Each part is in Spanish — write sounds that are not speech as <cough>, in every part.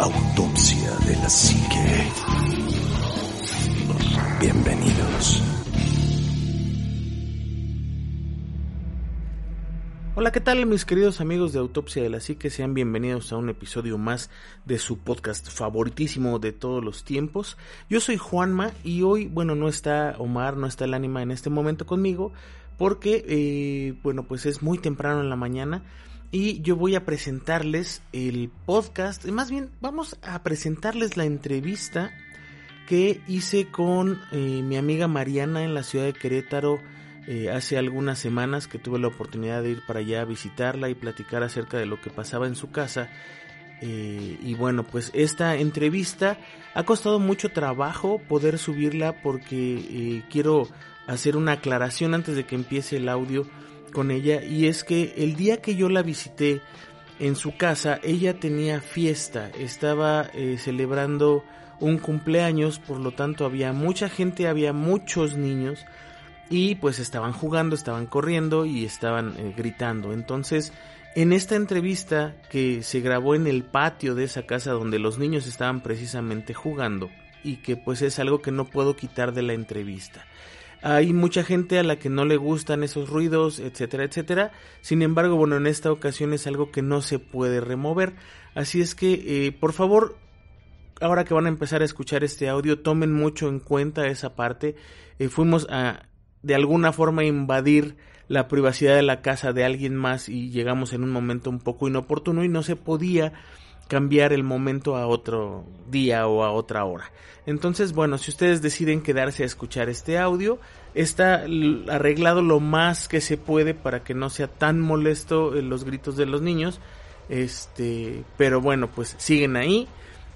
Autopsia de la Psique. Bienvenidos. Hola, ¿qué tal mis queridos amigos de Autopsia de la Psique? Sean bienvenidos a un episodio más de su podcast favoritísimo de todos los tiempos. Yo soy Juanma y hoy, bueno, no está Omar, no está el ánima en este momento conmigo porque, eh, bueno, pues es muy temprano en la mañana y yo voy a presentarles el podcast, más bien vamos a presentarles la entrevista que hice con eh, mi amiga Mariana en la ciudad de Querétaro eh, hace algunas semanas que tuve la oportunidad de ir para allá a visitarla y platicar acerca de lo que pasaba en su casa. Eh, y bueno, pues esta entrevista ha costado mucho trabajo poder subirla porque quiero hacer una aclaración antes de que empiece el audio con ella y es que el día que yo la visité en su casa ella tenía fiesta, estaba eh, celebrando un cumpleaños, por lo tanto había mucha gente, había muchos niños y pues estaban jugando, estaban corriendo y estaban eh, gritando. Entonces, en esta entrevista que se grabó en el patio de esa casa donde los niños estaban precisamente jugando y que pues es algo que no puedo quitar de la entrevista. Hay mucha gente a la que no le gustan esos ruidos, etcétera, etcétera. Sin embargo, bueno, en esta ocasión es algo que no se puede remover. Así es que, eh, por favor, ahora que van a empezar a escuchar este audio, tomen mucho en cuenta esa parte. Eh, fuimos a, de alguna forma, invadir la privacidad de la casa de alguien más y llegamos en un momento un poco inoportuno y no se podía cambiar el momento a otro día o a otra hora. Entonces, bueno, si ustedes deciden quedarse a escuchar este audio, está arreglado lo más que se puede para que no sea tan molesto eh, los gritos de los niños. Este, pero bueno, pues siguen ahí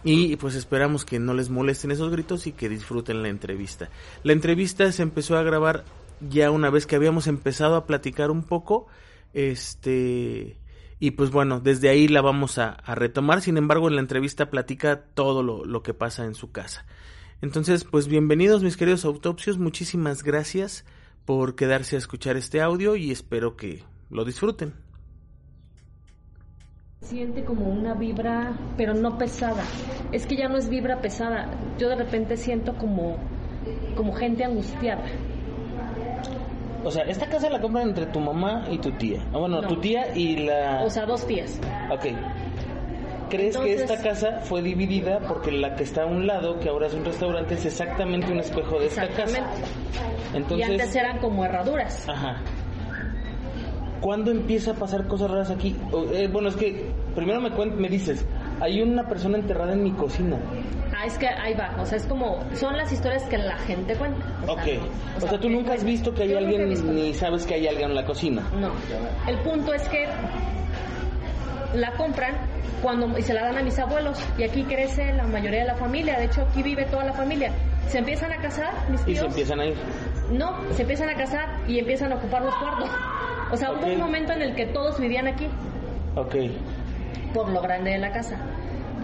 y pues esperamos que no les molesten esos gritos y que disfruten la entrevista. La entrevista se empezó a grabar ya una vez que habíamos empezado a platicar un poco, este, y pues bueno, desde ahí la vamos a, retomar. Sin embargo, en la entrevista platica todo lo, que pasa en su casa. Entonces, pues bienvenidos mis queridos autopsios. Muchísimas gracias por quedarse a escuchar este audio y espero que lo disfruten. Siente como una vibra, pero no pesada. Es que ya no es vibra pesada. Yo de repente siento como, como gente angustiada. O sea, esta casa la compran entre tu mamá y tu tía. Ah, bueno, tu tía y la... O sea, dos tías. Ok. ¿Crees que esta casa fue dividida porque la que está a un lado, que ahora es un restaurante, es exactamente un espejo de esta casa? Entonces... Y antes eran como herraduras. Ajá. ¿Cuándo empieza a pasar cosas raras aquí? Eh, bueno, es que primero me, me dices, hay una persona enterrada en mi cocina. Ah, es que ahí va, o sea, es como, son las historias que la gente cuenta. ok, o, sea, tú nunca has visto que hay alguien ni sabes que hay alguien en la cocina. No, el punto es que la compran cuando y se la dan a mis abuelos y aquí crece la mayoría de la familia, de hecho aquí vive toda la familia. Se empiezan a casar, mis tíos. Y se empiezan a ir. No, se empiezan a casar y empiezan a ocupar los cuartos. O sea, hubo un momento en el que todos vivían aquí. Ok. Por lo grande de la casa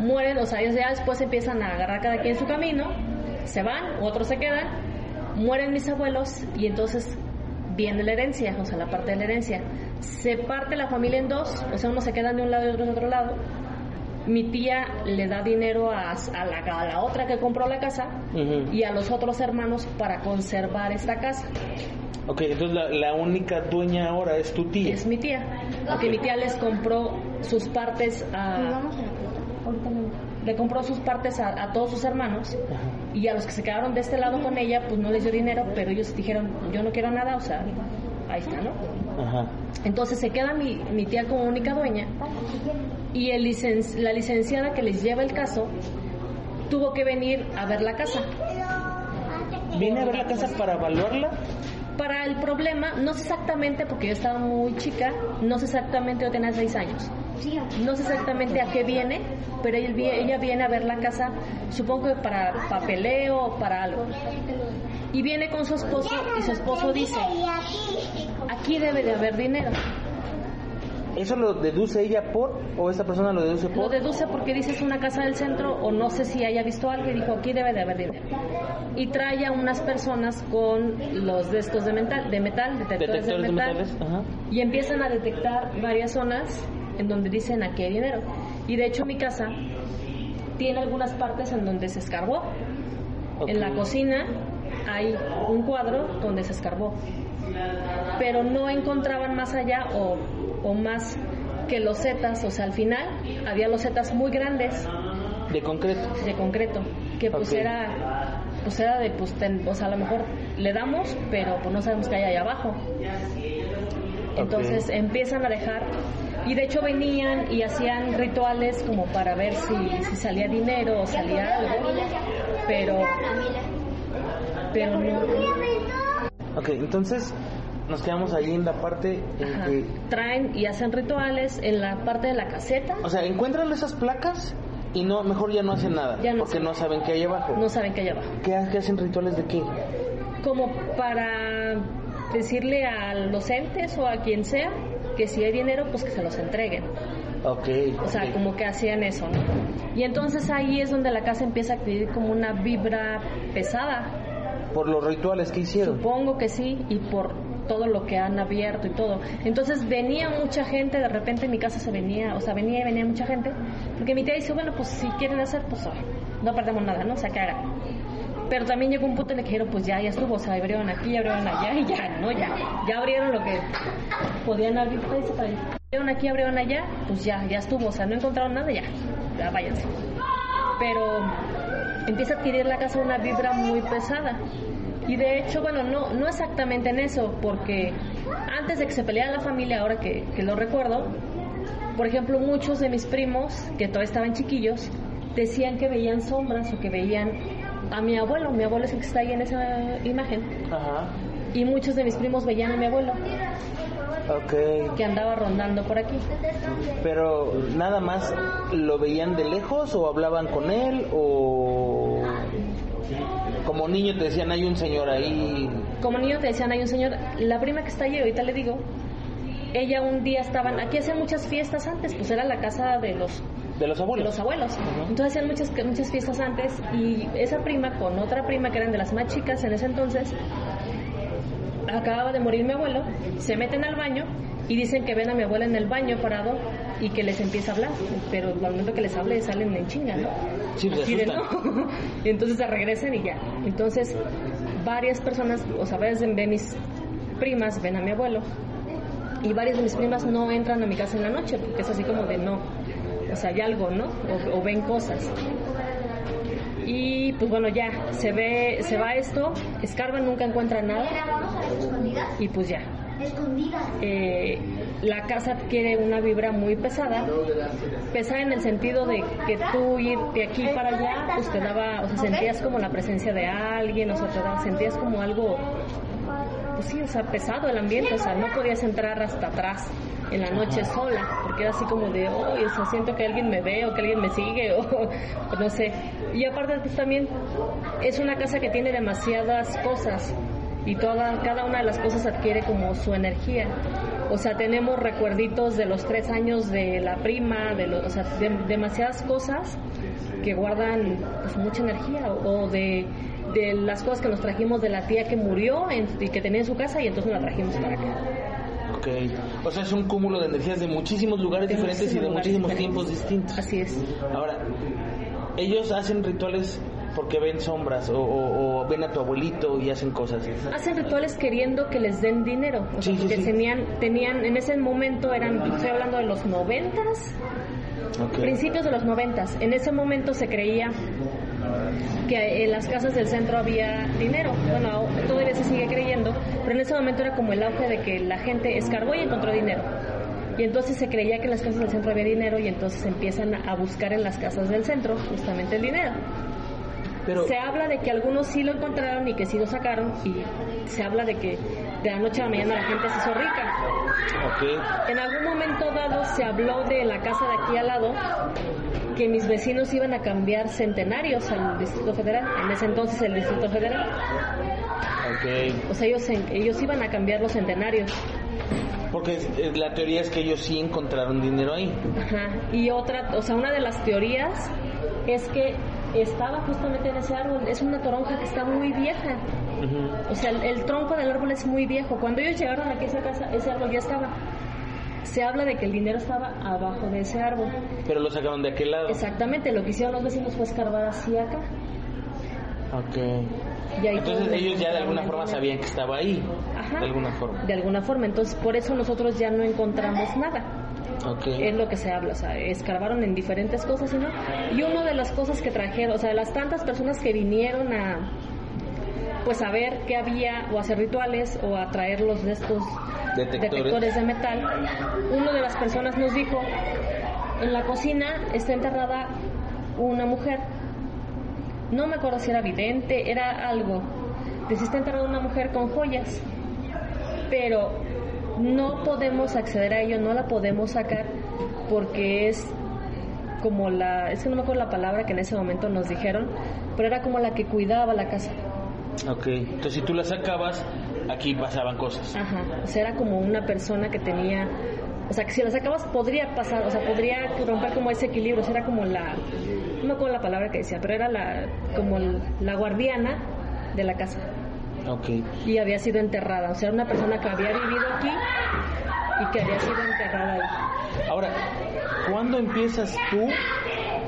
mueren, o sea, ellos ya después empiezan a agarrar cada quien su camino, se van, otros se quedan, mueren mis abuelos y entonces viene la herencia, o sea, la parte de la herencia. Se parte la familia en dos, o sea, uno se queda de un lado y otro de otro lado. Mi tía le da dinero a, la, la, otra que compró la casa y a los otros hermanos para conservar esta casa. Ok, entonces la, única dueña ahora es tu tía. Es mi tía, porque mi tía les compró sus partes a le compró sus partes a, todos sus hermanos y a los que se quedaron de este lado con ella, pues no les dio dinero, pero ellos dijeron, yo no quiero nada, o sea, ahí está, ¿no? Entonces se queda mi, mi, tía como única dueña y el la licenciada que les lleva el caso tuvo que venir a ver la casa. ¿Viene a ver la casa para evaluarla? Para el problema, no sé exactamente, porque yo estaba muy chica, no sé exactamente, yo tenía seis años no sé exactamente a qué viene, pero ella viene a ver la casa, supongo que para papeleo o para algo. Y viene con su esposo y su esposo dice, aquí debe de haber dinero. ¿Eso lo deduce ella por o esta persona lo deduce por? Lo deduce porque dice es una casa del centro o no sé si haya visto algo y dijo aquí debe de haber dinero. Y trae a unas personas con los discos de metal, de metal detectores, de metal, y empiezan a detectar varias zonas en donde dicen aquí hay dinero. Y de hecho mi casa tiene algunas partes en donde se escarbó. Ok. En la cocina hay un cuadro donde se escarbó. Pero no encontraban más allá o, o más que losetas, o sea, al final había losetas muy grandes De concreto. de concreto, que pues Ok. era, pues era de, pues, ten- a lo mejor le damos, pero pues no sabemos qué hay ahí abajo. Entonces Ok. empiezan a dejar, y de hecho venían y hacían rituales como para ver si, si salía dinero o salía algo, pero, pero no, Ok, entonces nos quedamos ahí en la parte en ajá. que... traen y hacen rituales en la parte de la caseta, O sea, encuentran esas placas y no, mejor ya no hacen nada. Ya no porque no saben qué hay abajo. no saben qué hay abajo. ¿Qué, ha- qué hacen rituales de qué? como para decirle a los entes o a quien sea que si hay dinero, pues que se los entreguen. Ok. O sea, como que hacían eso, ¿no? Y entonces ahí es donde la casa empieza a adquirir como una vibra pesada. Por los rituales que hicieron. Supongo que sí, y por todo lo que han abierto y todo. Entonces venía mucha gente, de repente en mi casa se venía, o sea, venía y venía mucha gente, porque mi tía dice, bueno, pues si quieren hacer, pues ah, no perdemos nada, ¿no? O sea, que hagan. Pero también llegó un punto en el que dijeron, pues ya, ya estuvo, o sea, abrieron aquí, abrieron allá <laughs> y ya, ¿no? Ya, ya abrieron lo que podían abrir, se para ahí. abrieron aquí, abrieron allá, pues ya, ya estuvo, o sea, no encontraron nada, ya, ya váyanse. Pero empieza a adquirir la casa una vibra muy pesada. Y de hecho, bueno, no, no exactamente en eso, porque antes de que se peleara la familia, ahora que, que lo recuerdo, por ejemplo, muchos de mis primos, que todavía estaban chiquillos, decían que veían sombras o que veían a mi abuelo. Mi abuelo es el que está ahí en esa imagen. Ajá. Y muchos de mis primos veían a mi abuelo, Ok. que andaba rondando por aquí. Pero nada más lo veían de lejos o hablaban con él o como niño te decían hay un señor ahí. Como niño te decían, hay un señor, la prima que está allí, ahorita le digo, ella un día estaban, aquí hacían muchas fiestas antes, pues era la casa de los De los de abuelos. los abuelos. Entonces hacían muchas, muchas fiestas antes y esa prima con otra prima que eran de las más chicas en ese entonces, acababa de morir mi abuelo, se meten al baño y dicen que ven a mi abuela en el baño parado y que les empieza a hablar, pero al momento que les hable salen en chinga, ¿no? Sí, Así de. "No". <laughs> Entonces se regresan y ya. Entonces varias personas, o sea, varias de mis primas ven a mi abuelo y varias de mis primas no entran a mi casa en la noche porque es así como de no, o sea, hay algo, ¿no? O, o ven cosas. Y pues bueno, ya, se ve, se va esto, escarban, nunca encuentran nada y pues ya. Escondidas. Eh, la casa adquiere una vibra muy pesada, pesada en el sentido de que tú ir de aquí para allá, pues te daba, o sea, sentías como la presencia de alguien, o sea, te daba- sentías como algo, pues sí, o sea, pesado el ambiente, o sea, no podías entrar hasta atrás en la noche sola, porque era así como de, oh, o sea, siento que alguien me ve o que alguien me sigue, <laughs> o, o no sé. Y aparte, pues también es una casa que tiene demasiadas cosas y toda, cada una de las cosas adquiere como su energía. O sea, tenemos recuerditos de los tres años de la prima, de los, o sea, de- demasiadas cosas que guardan pues, mucha energía o, o de, de las cosas que nos trajimos de la tía que murió en- y que tenía en su casa y entonces nos la trajimos para acá. Ok. O sea, es un cúmulo de energías de muchísimos lugares De diferentes y de muchísimos muchísimos tiempos distintos. Así es. Ahora, ellos hacen rituales porque ven sombras o, o- o ven a tu abuelito y hacen cosas. Hacen rituales queriendo que les den dinero. O sea, Sí, sí, porque sí. tenían, tenían, en ese momento eran, estoy hablando de los noventas, Ok. principios de los noventas. En ese momento se creía que en las casas del centro había dinero. Bueno, todavía se sigue creyendo, pero en ese momento era como el auge de que la gente escarbó y encontró dinero. Y entonces se creía que en las casas del centro había dinero y entonces empiezan a buscar en las casas del centro justamente el dinero. Pero, Se habla de que algunos sí lo encontraron y que sí lo sacaron y se habla de que de la noche a la mañana la gente se hizo rica. En algún momento dado se habló de la casa de aquí al lado que mis vecinos iban a cambiar centenarios al Distrito Federal, en ese entonces el Distrito Federal. Ok. O sea, ellos, ellos iban a cambiar los centenarios. Porque la teoría es que ellos sí encontraron dinero ahí. Ajá. Y otra, o sea, una de las teorías es que estaba justamente en ese árbol. Es una toronja que está muy vieja. O sea, el, el tronco del árbol es muy viejo. Cuando ellos llegaron aquí a esa casa, ese árbol ya estaba. Se habla de que el dinero estaba abajo de ese árbol. Pero lo sacaron de aquel lado. Exactamente, lo que hicieron los vecinos fue escarbar hacia acá. Ok. Entonces ellos ya de alguna forma sabían que estaba ahí. Ajá. De alguna forma. De alguna forma, entonces por eso nosotros ya no encontramos nada. Ok. Es lo que se habla, o sea, escarbaron en diferentes cosas y no. Y una de las cosas que trajeron, o sea, de las tantas personas que vinieron a pues a ver qué había o hacer rituales o a traer los de estos Detectores. detectores de metal, una de las personas nos dijo, en la cocina está enterrada una mujer. No me acuerdo si era vidente, era algo. Dice, está enterrada una mujer con joyas. Pero no podemos acceder a ello, no la podemos sacar porque es como la, es que no me acuerdo la palabra que en ese momento nos dijeron, pero era como la que cuidaba la casa. Ok. Entonces si tú la sacabas, aquí pasaban cosas. Ajá, o sea, era como una persona que tenía, o sea, que si la sacabas podría pasar, o sea, podría romper como ese equilibrio, o sea, era como la, no me acuerdo la palabra que decía, pero era la, como la guardiana de la casa Ok. y había sido enterrada, o sea, era una persona que había vivido aquí y que había sido enterrada ahí. Ahora, ¿cuándo empiezas tú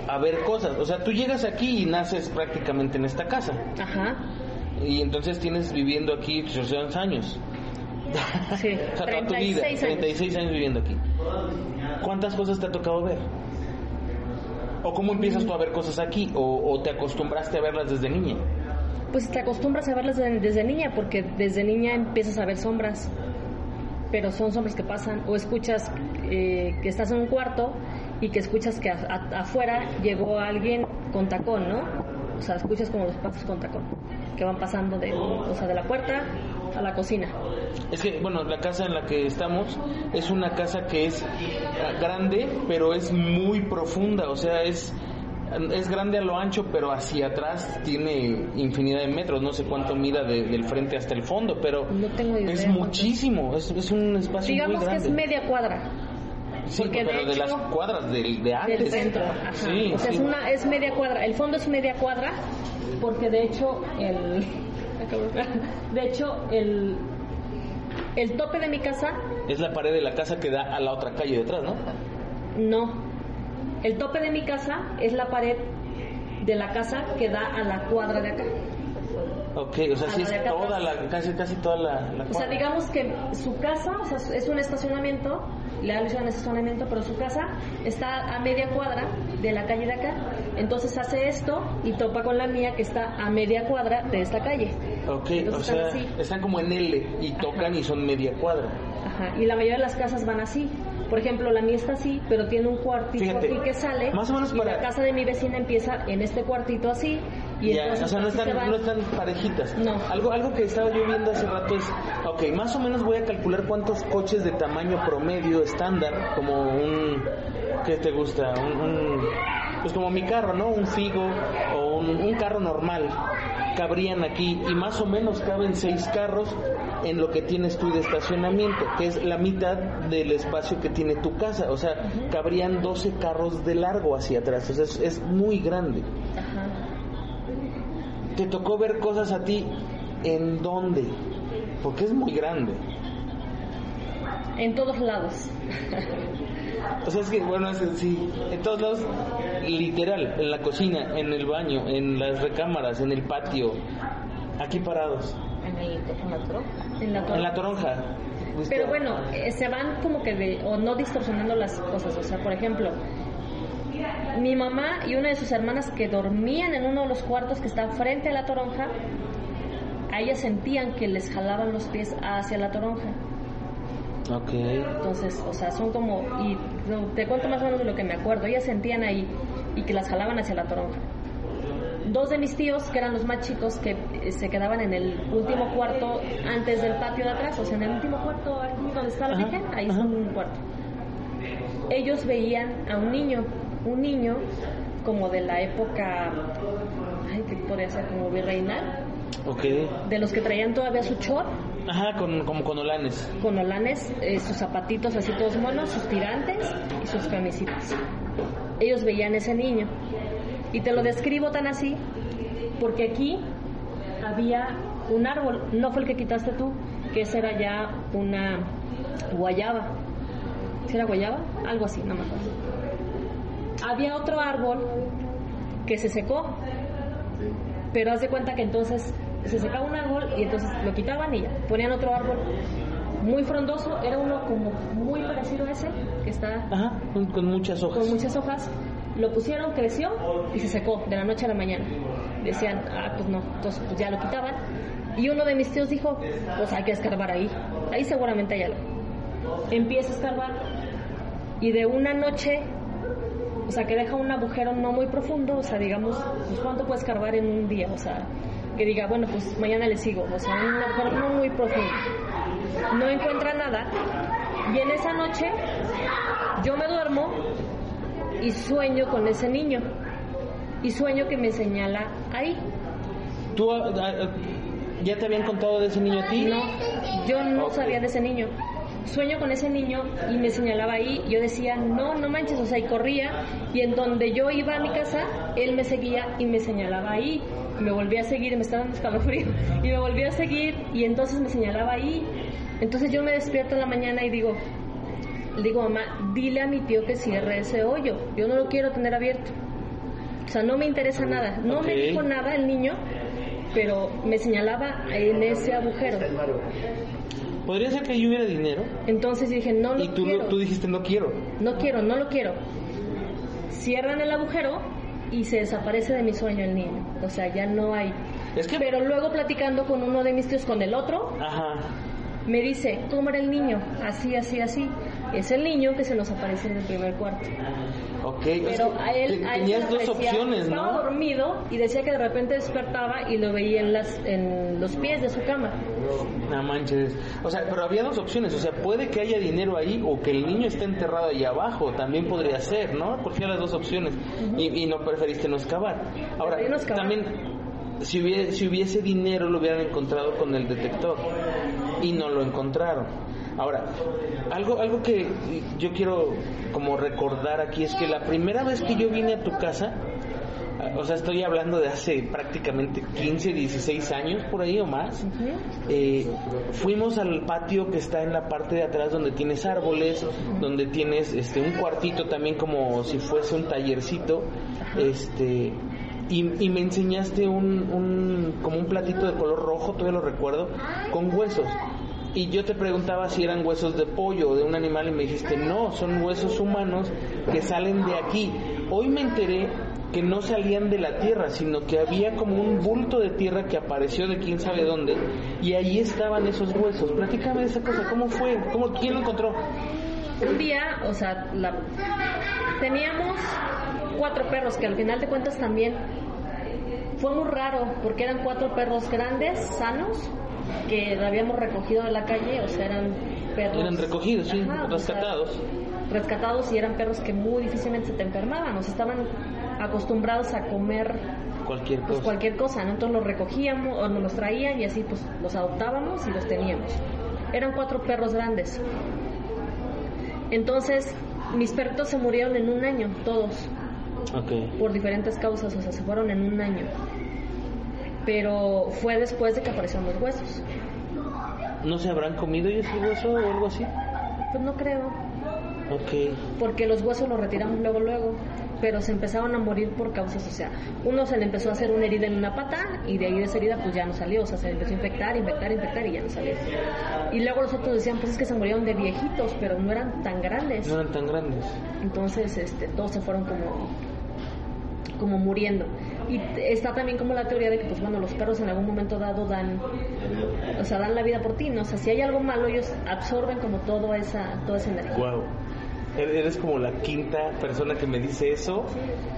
a ver cosas? O sea, tú llegas aquí y naces prácticamente en esta casa. Ajá, Y entonces tienes viviendo aquí 800 años. sí, <laughs> O sea, toda tu vida, 36 años. 36 años viviendo aquí. ¿Cuántas cosas te ha tocado ver? ¿O cómo empiezas tú a ver cosas aquí? ¿O, o te acostumbraste a verlas desde niña? Pues te acostumbras a verlas desde, desde niña, porque desde niña empiezas a ver sombras, pero son sombras que pasan, o escuchas eh, que estás en un cuarto y que escuchas que a- a- afuera llegó alguien con tacón, ¿no? O sea, escuchas como los pasos con tacón, que van pasando de, o sea, de la puerta a la cocina. Es que, bueno, la casa en la que estamos es una casa que es ah, grande, pero es muy profunda, o sea, es, es grande a lo ancho, pero hacia atrás tiene infinidad de metros, no sé cuánto mida de- del frente hasta el fondo, pero No tengo idea es muchísimo, es, es un espacio Digamos muy que grande. es media cuadra sí, porque de pero de, hecho- las cuadras del, de antes. del centro. Ajá. Sí, o sea, sí. es una es media cuadra. El fondo es media cuadra porque de hecho el <laughs> de hecho el el tope de mi casa Es la pared de la casa que da a la otra calle detrás, ¿no? no. El tope de mi casa es la pared de la casa que da a la cuadra de acá. Ok, o sea, sí es de toda la, casi, casi toda la, la O sea, digamos que su casa, o sea, es un estacionamiento, le dan un estacionamiento, pero su casa está a media cuadra de la calle de acá. Entonces hace esto y topa con la mía que está a media cuadra de esta calle. Ok, Entonces o están sea, están como en L y tocan y son media cuadra. Ajá, y la mayoría de las casas van así. Por ejemplo, la mía está así, pero tiene un cuartito Fíjate, aquí que sale. más o menos y para- la casa de mi vecina empieza en este cuartito así. Y Ya, entonces o sea, no están, no están parejitas. No. Algo, algo que estaba yo viendo hace rato es, ok, más o menos voy a calcular cuántos coches de tamaño promedio estándar, como un, ¿qué te gusta? Un, un- pues como mi carro, ¿no? Un Figo o un, un carro normal cabrían aquí y más o menos caben seis carros en lo que tienes tú de estacionamiento, que es la mitad del espacio que tiene tu casa. O sea, cabrían 12 carros de largo hacia atrás. O sea, es, es muy grande. ¿Te tocó ver cosas a ti en dónde? Porque es muy grande. En todos lados. O sea, es que, bueno, es, sí, en todos lados, literal, en la cocina, en el baño, en las recámaras, en el patio, aquí parados, En el en la toronja. En la en la toronja. toronja. Pero bueno, eh, se van como que de, o no distorsionando las cosas. O sea, por ejemplo, mi mamá y una de sus hermanas que dormían en uno de los cuartos que está frente a la toronja, a ellas sentían que les jalaban los pies hacia la toronja. Ok. Entonces, o sea, son como, y te cuento más o menos de lo que me acuerdo, ellas sentían ahí y que las jalaban hacia la toronja. Dos de mis tíos, que eran los más chicos, que eh, se quedaban en el último cuarto antes del patio de atrás, o sea, en el último cuarto aquí donde está la Virgen, ahí es un cuarto. Ellos veían a un niño, un niño como de la época, ay, que podría ser como virreinal, Ok. de los que traían todavía su chor, Ajá, con, como con olanes. con olanes, eh, sus zapatitos así todos monos, sus tirantes y sus camisitas. Ellos veían ese niño. Y te lo describo tan así porque aquí había un árbol, no fue el que quitaste tú, que esa era ya una guayaba. si era guayaba, algo así, no me acuerdo. Había otro árbol que se secó, pero haz de cuenta que entonces se secaba un árbol y entonces lo quitaban y ya, ponían otro árbol muy frondoso, era uno como muy parecido a ese, que está Ajá, con, con muchas hojas. con muchas hojas, lo pusieron, creció y se secó de la noche a la mañana. Decían, ah, pues no, entonces pues ya lo quitaban. Y uno de mis tíos dijo, pues hay que escarbar ahí, ahí seguramente hay algo. Empieza a escarbar y de una noche, o sea, que deja un agujero no muy profundo, o sea, digamos, pues cuánto puede escarbar en un día, o sea, que diga, bueno, pues mañana le sigo, o sea, un agujero no muy profundo. No encuentra nada y en esa noche yo me duermo y sueño con ese niño y sueño que me señala ahí. ¿Tú ah, ah, ya te habían contado de ese niño a ti? No, yo no sabía de ese niño. Sueño con ese niño y me señalaba ahí. Yo decía, no, no manches, o sea, y corría. Y en donde yo iba a mi casa, él me seguía y me señalaba ahí. Y me volvía a seguir, y me estaba dando escalofrío. Y me volvía a seguir y entonces me señalaba ahí. Entonces yo me despierto en la mañana y digo, le digo, mamá, dile a mi tío que cierre ese hoyo. Yo no lo quiero tener abierto. O sea, no me interesa nada. No me dijo nada el niño, pero me señalaba en ese agujero. ¿Podría ser que yo hubiera dinero? Entonces dije, no lo y tú, quiero. tú dijiste, no quiero. No quiero, no lo quiero. Cierran el agujero y se desaparece de mi sueño el niño. O sea, ya no hay. Es que... Pero luego platicando con uno de mis tíos, con el otro, Ajá. me dice, ¿cómo era el niño? Así, así, así. Es el niño que se nos aparece en el primer cuarto. Ok. Pero a él, a tenías dos aparecía- opciones, Estaba ¿no? dormido y decía que de repente despertaba y lo veía en, las, en los pies de su cama. No manches. O sea, pero había dos opciones. O sea, puede que haya dinero ahí o que el niño esté enterrado ahí abajo. También podría ser, ¿no? Cualquiera de las dos opciones. y, y no preferiste no excavar. Ahora, Preferí no excavar. también, si hubiese, si hubiese dinero, lo hubieran encontrado con el detector. Y no lo encontraron. Ahora, algo, algo que yo quiero como recordar aquí es que la primera vez que yo vine a tu casa, o sea, estoy hablando de hace prácticamente 15, 16 años por ahí o más. Eh, fuimos al patio que está en la parte de atrás donde tienes árboles, donde tienes este un cuartito también como si fuese un tallercito, este y, y me enseñaste un, un como un platito de color rojo, todavía lo recuerdo, con huesos. Y yo te preguntaba si eran huesos de pollo o de un animal y me dijiste, no, son huesos humanos que salen de aquí. Hoy me enteré que no salían de la tierra, sino que había como un bulto de tierra que apareció de quién sabe dónde y ahí estaban esos huesos. Platícame esa cosa, ¿cómo fue? ¿Cómo, ¿Quién lo encontró? Un día, o sea, la... teníamos cuatro perros que al final de cuentas también fue muy raro porque eran cuatro perros grandes, sanos, que habíamos recogido de la calle, o sea, eran perros... Eran recogidos, sí, Ajá, o sea, rescatados. rescatados y eran perros que muy difícilmente se te enfermaban, o sea, estaban acostumbrados a comer Cualquier pues cosa. cualquier cosa, ¿no? Entonces los recogíamos o nos los traían y así pues los adoptábamos y los teníamos. Eran cuatro perros grandes. Entonces mis perritos se murieron en un año, todos, Ok. por diferentes causas, o sea, se fueron en un año. Pero fue después de que aparecieron los huesos. ¿No se habrán comido ellos el hueso o algo así? Pues no creo, Ok. porque los huesos los retiramos luego, luego, pero se empezaron a morir por causas, o sea, uno se le empezó a hacer una herida en una pata y de ahí de esa herida pues ya no salió, o sea, se le empezó a infectar, infectar, infectar y ya no salió. Y luego los otros decían, pues es que se murieron de viejitos, pero no eran tan grandes. No eran tan grandes. Entonces, este, todos se fueron como, como muriendo. Y está también como la teoría de que, pues bueno, los perros en algún momento dado dan, o sea, dan la vida por ti, ¿no? O sea, si hay algo malo, ellos absorben como toda esa, toda esa energía. Wow. Eres como la quinta persona que me dice eso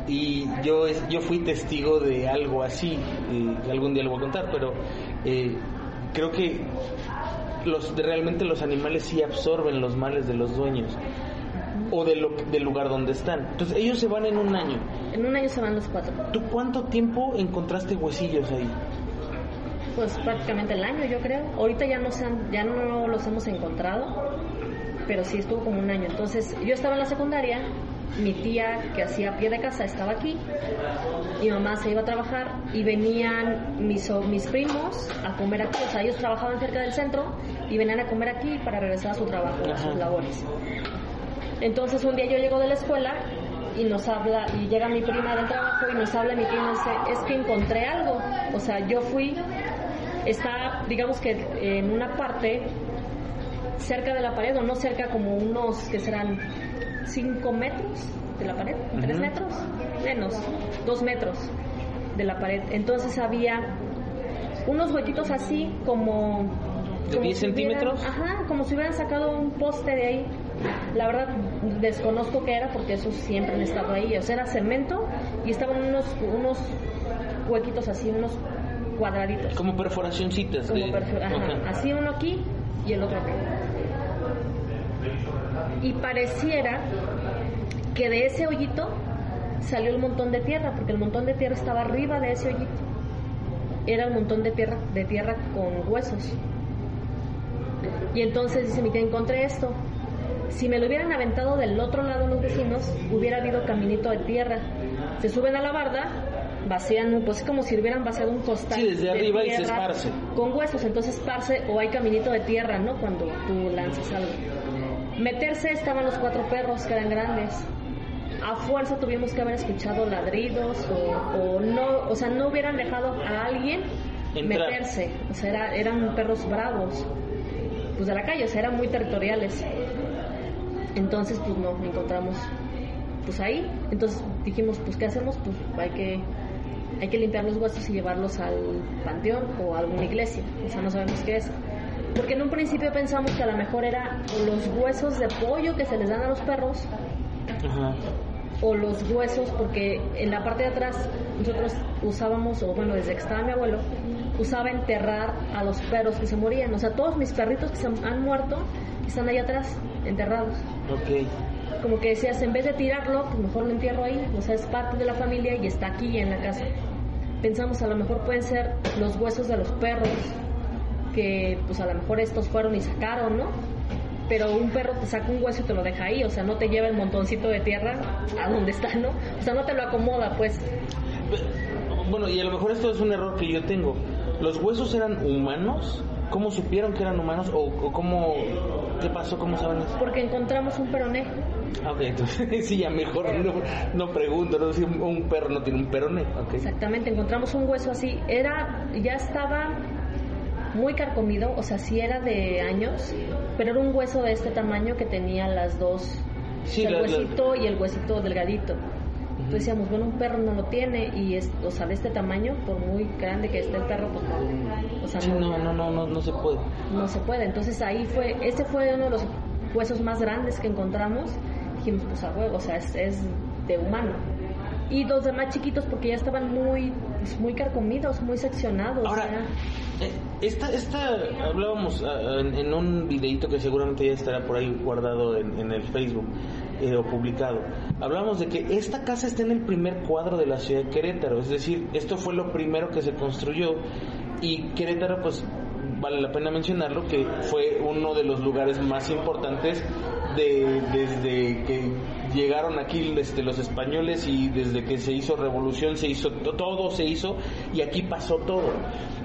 y yo es- yo fui testigo de algo así. y algún día lo voy a contar, pero eh, creo que los realmente los animales sí absorben los males de los dueños o de lo, del lugar donde están. Entonces ellos se van en un año. En un año se van los cuatro. ¿Tú cuánto tiempo encontraste huesillos ahí? Pues prácticamente el año, yo creo. Ahorita ya no, se han- ya no los hemos encontrado, pero sí estuvo como un año. Entonces, yo estaba en la secundaria, mi tía que hacía pie de casa estaba aquí, mi mamá se iba a trabajar y venían mis, mis primos a comer aquí. O sea, ellos trabajaban cerca del centro y venían a comer aquí para regresar a su trabajo, a Ajá. sus labores. Entonces un día yo llego de la escuela y nos habla, y llega mi prima del trabajo y nos habla mi prima y dice, es que encontré algo. O sea, yo fui, está, digamos que en una parte cerca de la pared, o no cerca como unos que serán 5 metros de la pared, 3 metros, menos, 2 metros de la pared. Entonces había unos huequitos así como... ¿De como 10 si hubieran- centímetros? ajá, como si hubieran sacado un poste de ahí. La verdad desconozco qué era porque esos siempre han estado ahí. O sea, era cemento y estaban unos, unos huequitos así, unos cuadraditos. Como perforacioncitas. Como de- ajá, así uno aquí y el otro acá. Y pareciera que de ese hoyito salió el montón de tierra, porque el montón de tierra estaba arriba de ese hoyito. Era un montón de tierra, de tierra con huesos. Y entonces dice mi tía, encontré esto. Si me lo hubieran aventado del otro lado los vecinos, hubiera habido caminito de tierra. Se suben a la barda, vacían, pues es como si hubieran vaciado un costal. Sí, desde de arriba y se esparce. Con huesos, entonces esparce o hay caminito de tierra, ¿no? Cuando tú lanzas algo. Meterse estaban los cuatro perros que eran grandes. A fuerza tuvimos que haber escuchado ladridos o, o no, o sea, no hubieran dejado a alguien Entrar. meterse. O sea, era- eran perros bravos, pues de la calle, o sea, eran muy territoriales. Entonces, pues no, encontramos pues ahí. Entonces dijimos, pues ¿qué hacemos? Pues hay que hay que limpiar los huesos y llevarlos al panteón o a alguna iglesia. O sea, no sabemos qué es. Porque en un principio pensamos que a lo mejor era los huesos de pollo que se les dan a los perros Ajá. o los huesos, porque en la parte de atrás nosotros usábamos, o bueno, desde que estaba mi abuelo, usaba enterrar a los perros que se morían. O sea, todos mis perritos que se han muerto están ahí atrás, enterrados. Ok. Como que decías, en vez de tirarlo, pues mejor lo entierro ahí. O sea, es parte de la familia y está aquí en la casa. Pensamos, a lo mejor pueden ser los huesos de los perros, que pues a lo mejor estos fueron y sacaron, ¿no? Pero un perro te saca un hueso y te lo deja ahí, o sea, no te lleva el montoncito de tierra a donde está, ¿no? O sea, no te lo acomoda, pues. Bueno, y a lo mejor esto es un error que yo tengo. ¿Los huesos eran humanos? ¿Cómo supieron que eran humanos? ¿O, o cómo... ¿Qué pasó? ¿Cómo saben eso? Porque encontramos un peroné. Ah, Ok, entonces <laughs> sí, ya mejor no, no pregunto, no sé si un, un perro no tiene un peroné. Exactamente, encontramos un hueso así. Era, ya estaba muy carcomido, o sea, sí era de años, pero era un hueso de este tamaño que tenía las dos, Sí, el la- la- huesito y el huesito delgadito. Decíamos, bueno, un perro no lo tiene y es, o sea, de este tamaño, por muy grande que esté el perro, pues no, o sea, Sí, no, no, no, no, no se puede. no se puede. Entonces ahí fue, ese fue uno de los huesos más grandes que encontramos. Dijimos, pues a huevo, o sea, es, es de humano. Y los demás chiquitos porque ya estaban muy, pues, muy carcomidos, muy seccionados. Ahora, eh, esta, esta, hablábamos ah, en, en un videito que seguramente ya estará por ahí guardado en, en el Facebook eh, o publicado. Hablábamos de que esta casa está en el primer cuadro de la ciudad de Querétaro, es decir, esto fue lo primero que se construyó y Querétaro, pues vale la pena mencionarlo, que fue uno de los lugares más importantes de, desde que llegaron aquí este, los españoles y desde que se hizo revolución se hizo to- todo se hizo y aquí pasó todo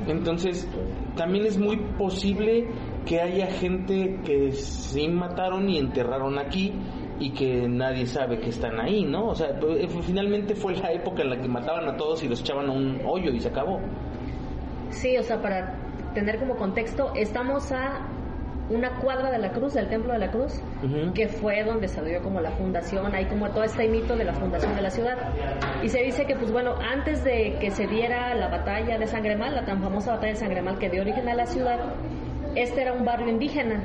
entonces también es muy posible que haya gente que sí mataron y enterraron aquí y que nadie sabe que están ahí, ¿no? O sea, eh, finalmente fue la época en la que mataban a todos y los echaban a un hoyo y se acabó. Sí, o sea, para tener como contexto, estamos a una cuadra de la cruz, del templo de la cruz, que fue donde salió como la fundación, hay como todo este mito de la fundación de la ciudad. Y se dice que, pues bueno, antes de que se diera la batalla de Sangremal, la tan famosa batalla de Sangremal que dio origen a la ciudad, este era un barrio indígena.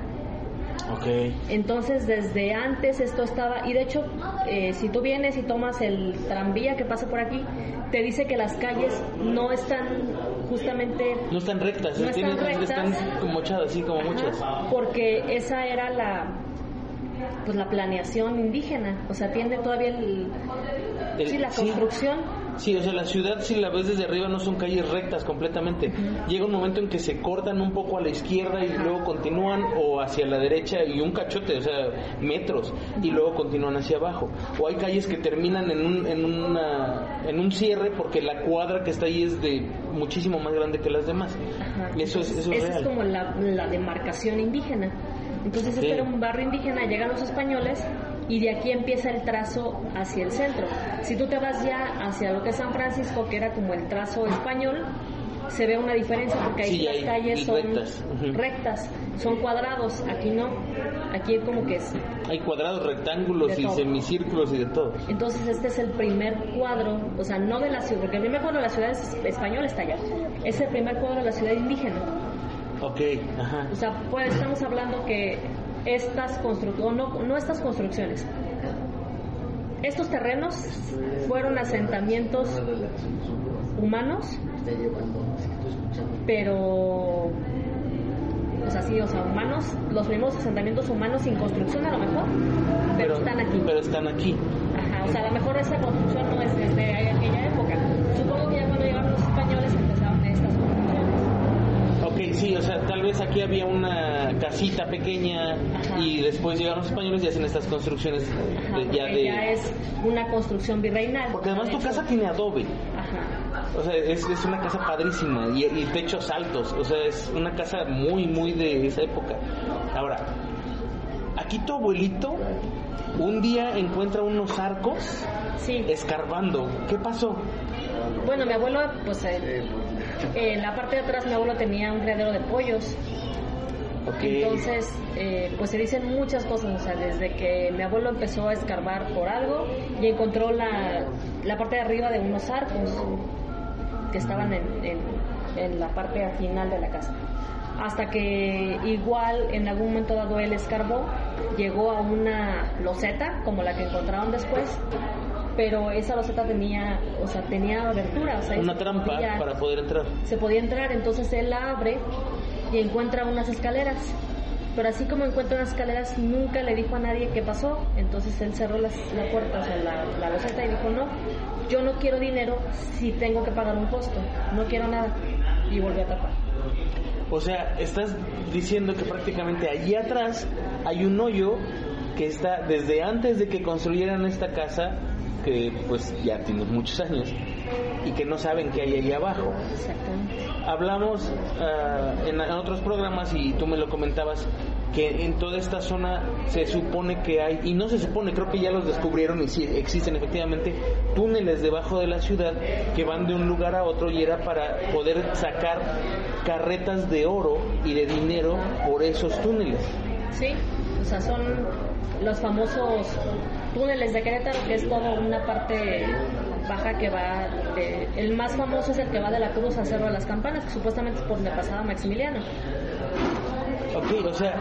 Ok. Entonces, desde antes esto estaba, y de hecho, eh, si tú vienes y tomas el tranvía que pasa por aquí, te dice que las calles no están justamente No están rectas, No están rectas. están como así como muchas. Porque esa era la pues la planeación indígena, o sea, tiene todavía el, El- sí, la construcción. Sí, o sea, la ciudad si la ves desde arriba no son calles rectas completamente. Llega un momento en que se cortan un poco a la izquierda y luego continúan o hacia la derecha y un cachote, o sea, metros, y luego continúan hacia abajo. O hay calles que terminan en un, en una, en un cierre porque la cuadra que está ahí es de muchísimo más grande que las demás. Ajá. Eso es, eso es Esa real. es como la, la demarcación indígena. Entonces este era un barrio indígena, llegan los españoles y de aquí empieza el trazo hacia el centro. Si tú te vas ya hacia lo que es San Francisco, que era como el trazo español, se ve una diferencia porque ahí Sí, las hay calles son rectas, son cuadrados, aquí no, aquí como que es. Hay cuadrados, rectángulos y todo. semicírculos y de todo. Entonces este es el primer cuadro, o sea, no de la ciudad, porque el primer cuadro de la ciudad es española está allá, es el primer cuadro de la ciudad indígena. Ok, ajá. O sea, pues estamos hablando que estas construcciones, no, no estas construcciones, estos terrenos fueron asentamientos humanos, pero, o sea, sí, o sea, humanos, los primeros asentamientos humanos sin construcción a lo mejor, pero, están aquí. Pero están aquí. Ajá, o sea, a lo mejor esa construcción no es desde aquella sí, o sea, tal vez aquí había una casita pequeña Ajá. y después llegaron los españoles y hacen estas construcciones Ajá, de- ya de... ya es una construcción virreinal. Porque además tu casa tiene adobe. Ajá. O sea, es, es una casa padrísima y, y techos altos. O sea, es una casa muy, muy de esa época. Ahora, aquí tu abuelito un día encuentra unos arcos Sí. escarbando. ¿Qué pasó? Bueno, mi abuelo, pues eh, en la parte de atrás mi abuelo tenía un criadero de pollos. Ok. Entonces, eh, pues se dicen muchas cosas, o sea, desde que mi abuelo empezó a escarbar por algo y encontró la, la parte de arriba de unos arcos que estaban en, en- en la parte final de la casa. Hasta que igual en algún momento dado él escarbó, llegó a una loseta como la que encontraron después, pero esa loseta tenía, o sea, tenía abertura, o sea, una trampa podía- para poder entrar. se podía entrar, entonces él la abre y encuentra unas escaleras. Pero así como encuentra unas escaleras, nunca le dijo a nadie qué pasó. Entonces él cerró las, la puerta, o sea, la, la loseta y dijo, no, yo no quiero dinero si tengo que pagar un costo, no quiero nada. Y volvió a tapar. O sea, estás diciendo que prácticamente allí atrás hay un hoyo que está desde antes de que construyeran esta casa, que pues ya tiene muchos años, y que no saben qué hay ahí abajo. Exactamente. Hablamos ah, en, en otros programas y tú me lo comentabas que en toda esta zona se supone que hay, y no se supone, creo que ya los descubrieron y sí existen efectivamente túneles debajo de la ciudad que van de un lugar a otro y era para poder sacar carretas de oro y de dinero por esos túneles. Sí, o sea, son los famosos túneles de Querétaro, que es toda una parte baja que va de... El más famoso es el que va de la Cruz a Cerro de las Campanas, que supuestamente es por donde pasaba Maximiliano. Ok, o sea,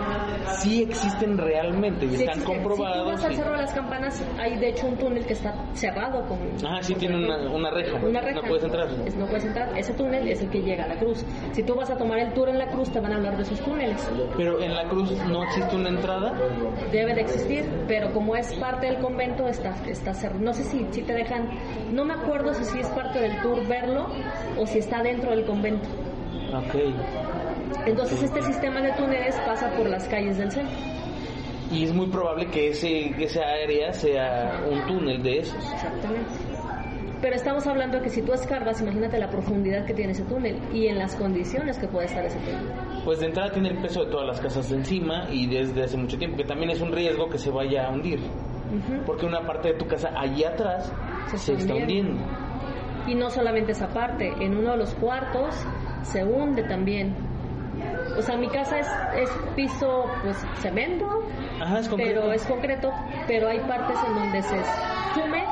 sí existen realmente y Sí están existe. Si tú comprobados. vas al Cerro de las Campanas, hay de hecho un túnel que está cerrado con... Ajá, sí tiene una, una reja. Una reja. No puedes entrar. Es- no puedes entrar. Ese túnel es el que llega a la cruz. Si tú vas a tomar el tour en la cruz, te van a hablar de esos túneles. Pero en la cruz no existe una entrada. Debe de existir, pero como es parte del convento, está, está cerrado. No sé si, si te dejan, no me acuerdo si es parte del tour verlo o si está dentro del convento. Ok. Entonces este sistema de túneles pasa por las calles del centro. Y es muy probable que ese, que esa área sea un túnel de esos. Exactamente. Pero estamos hablando de que si tú escarbas, imagínate la profundidad que tiene ese túnel y en las condiciones que puede estar ese túnel. Pues de entrada tiene el peso de todas las casas de encima y desde hace mucho tiempo, que también es un riesgo que se vaya a hundir. Porque una parte de tu casa allí atrás Se está hundiendo. hundiendo. Y no solamente esa parte, en uno de los cuartos se hunde también. O sea, mi casa es, es piso, pues, cemento, Ajá, es concreto. pero es concreto, pero hay partes en donde se sume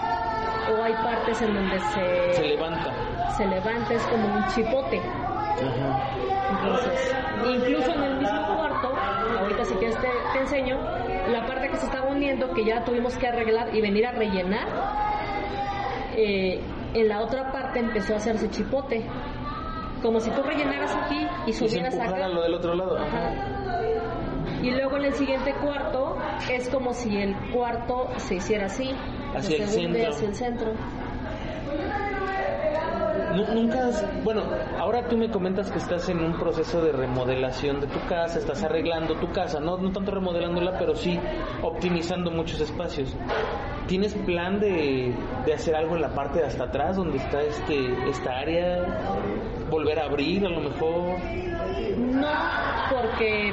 o hay partes en donde se, Se levanta. se levanta, es como un chipote. Ajá. Entonces, incluso en el mismo cuarto, ahorita si quieres te, te enseño, la parte que se estaba hundiendo, que ya tuvimos que arreglar y venir a rellenar, eh, en la otra parte empezó a hacerse chipote. Como si tú rellenaras aquí y Y se subieras empujara acá. lo del otro lado. Ajá. Ajá. Y luego en el siguiente cuarto es como si el cuarto se hiciera así. Hacia el centro. hacia el centro. Nu- Nunca has, bueno, ahora tú me comentas que estás en un proceso de remodelación de tu casa, estás arreglando tu casa, no, no tanto remodelándola, pero sí optimizando muchos espacios. ¿Tienes plan de, de hacer algo en la parte de hasta atrás, donde está este esta área? ¿Volver a abrir a lo mejor? No, porque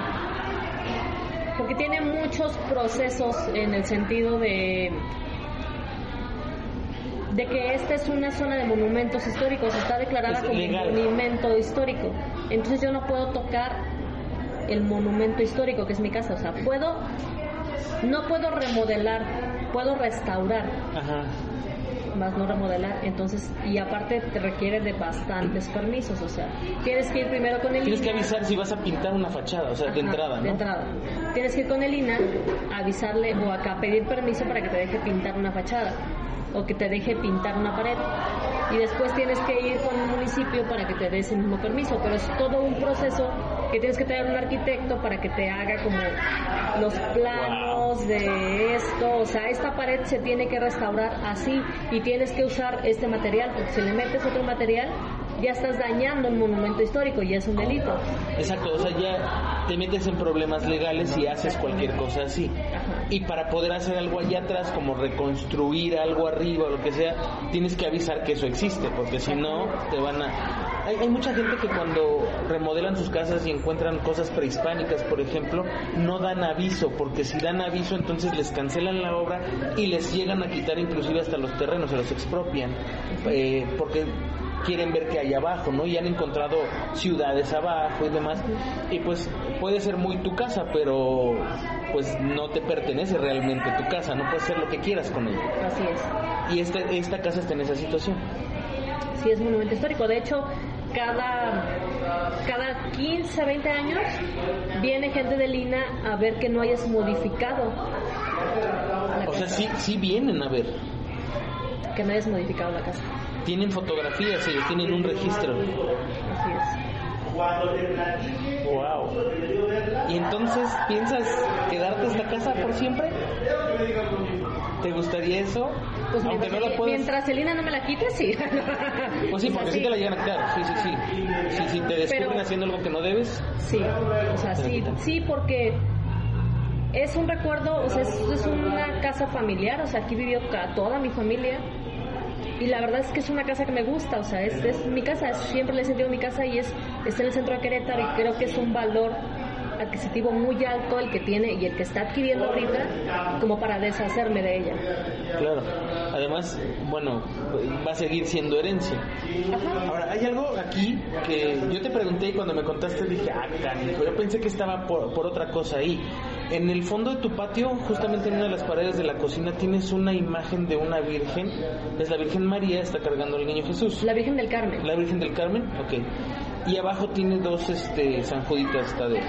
porque tiene muchos procesos en el sentido de de que esta es una zona de monumentos históricos, está declarada Es como legal. monumento histórico. Entonces yo no puedo tocar el monumento histórico que es mi casa, o sea, puedo no puedo remodelar, puedo restaurar, Ajá. Más no remodelar. Entonces, y aparte te requiere de bastantes permisos, o sea, tienes que ir primero con el Tienes que avisar si vas a pintar una fachada, o sea, de entrada, ¿no? De entrada. Tienes que ir con el INAH, avisarle o acá pedir permiso para que te deje pintar una fachada o que te deje pintar una pared. Y después tienes que ir con el municipio para que te dé ese mismo permiso, pero es todo un proceso que tienes que traer un arquitecto para que te haga como los planos de esto, o sea, esta pared se tiene que restaurar así y tienes que usar este material, porque si le metes otro material ya estás dañando un monumento histórico y es un delito. Exacto, o sea, ya te metes en problemas legales y haces cualquier cosa así. Y para poder hacer algo allá atrás, como reconstruir algo arriba o lo que sea, tienes que avisar que eso existe, porque si no, te van a... Hay, hay mucha gente que cuando remodelan sus casas y encuentran cosas prehispánicas, por ejemplo, no dan aviso, porque si dan aviso entonces les cancelan la obra y les llegan a quitar inclusive hasta los terrenos, se los expropian, eh, porque quieren ver qué hay abajo, ¿no? Y han encontrado ciudades abajo y demás. Y pues puede ser muy tu casa, pero pues no te pertenece realmente tu casa, no puedes hacer lo que quieras con ella. Así es. Y esta, esta casa está en esa situación. Sí, es monumento histórico. De hecho, cada, cada 15, 20 años viene gente de Lina a ver que no hayas modificado. O sea, sí, sí vienen a ver. Que no hayas modificado la casa. Tienen fotografías, ellos tienen un registro. Así es. Wow. ¿Y entonces piensas quedarte esta casa por siempre? ¿Te gustaría eso? Pues Aunque mientras, no la puedas... mientras Elina no me la quite, sí. Pues sí, porque sí te la llegan a quitar. Sí, sí, sí. Sí, sí, te descubren Pero- haciendo algo que no debes. Sí, o sea, sí, sí, porque es un recuerdo, o sea, es, es una casa familiar, o sea, aquí vivió toda mi familia. Y la verdad es que es una casa que me gusta, o sea, es, es mi casa, es- siempre le he sentido mi casa y es está en el centro de Querétaro y creo que es un valor adquisitivo muy alto el que tiene y el que está adquiriendo ahorita como para deshacerme de ella. Claro. Además, bueno, va a seguir siendo herencia. Ahora, hay algo aquí que yo te pregunté y cuando me contaste dije, ah, canijo, yo pensé que estaba por, por otra cosa ahí. En el fondo de tu patio, justamente en una de las paredes de la cocina, tienes una imagen de una virgen. Es la Virgen María, está cargando al niño Jesús. La Virgen del Carmen. La Virgen del Carmen, ok. Y abajo tiene dos este, San Juditas Tadeo.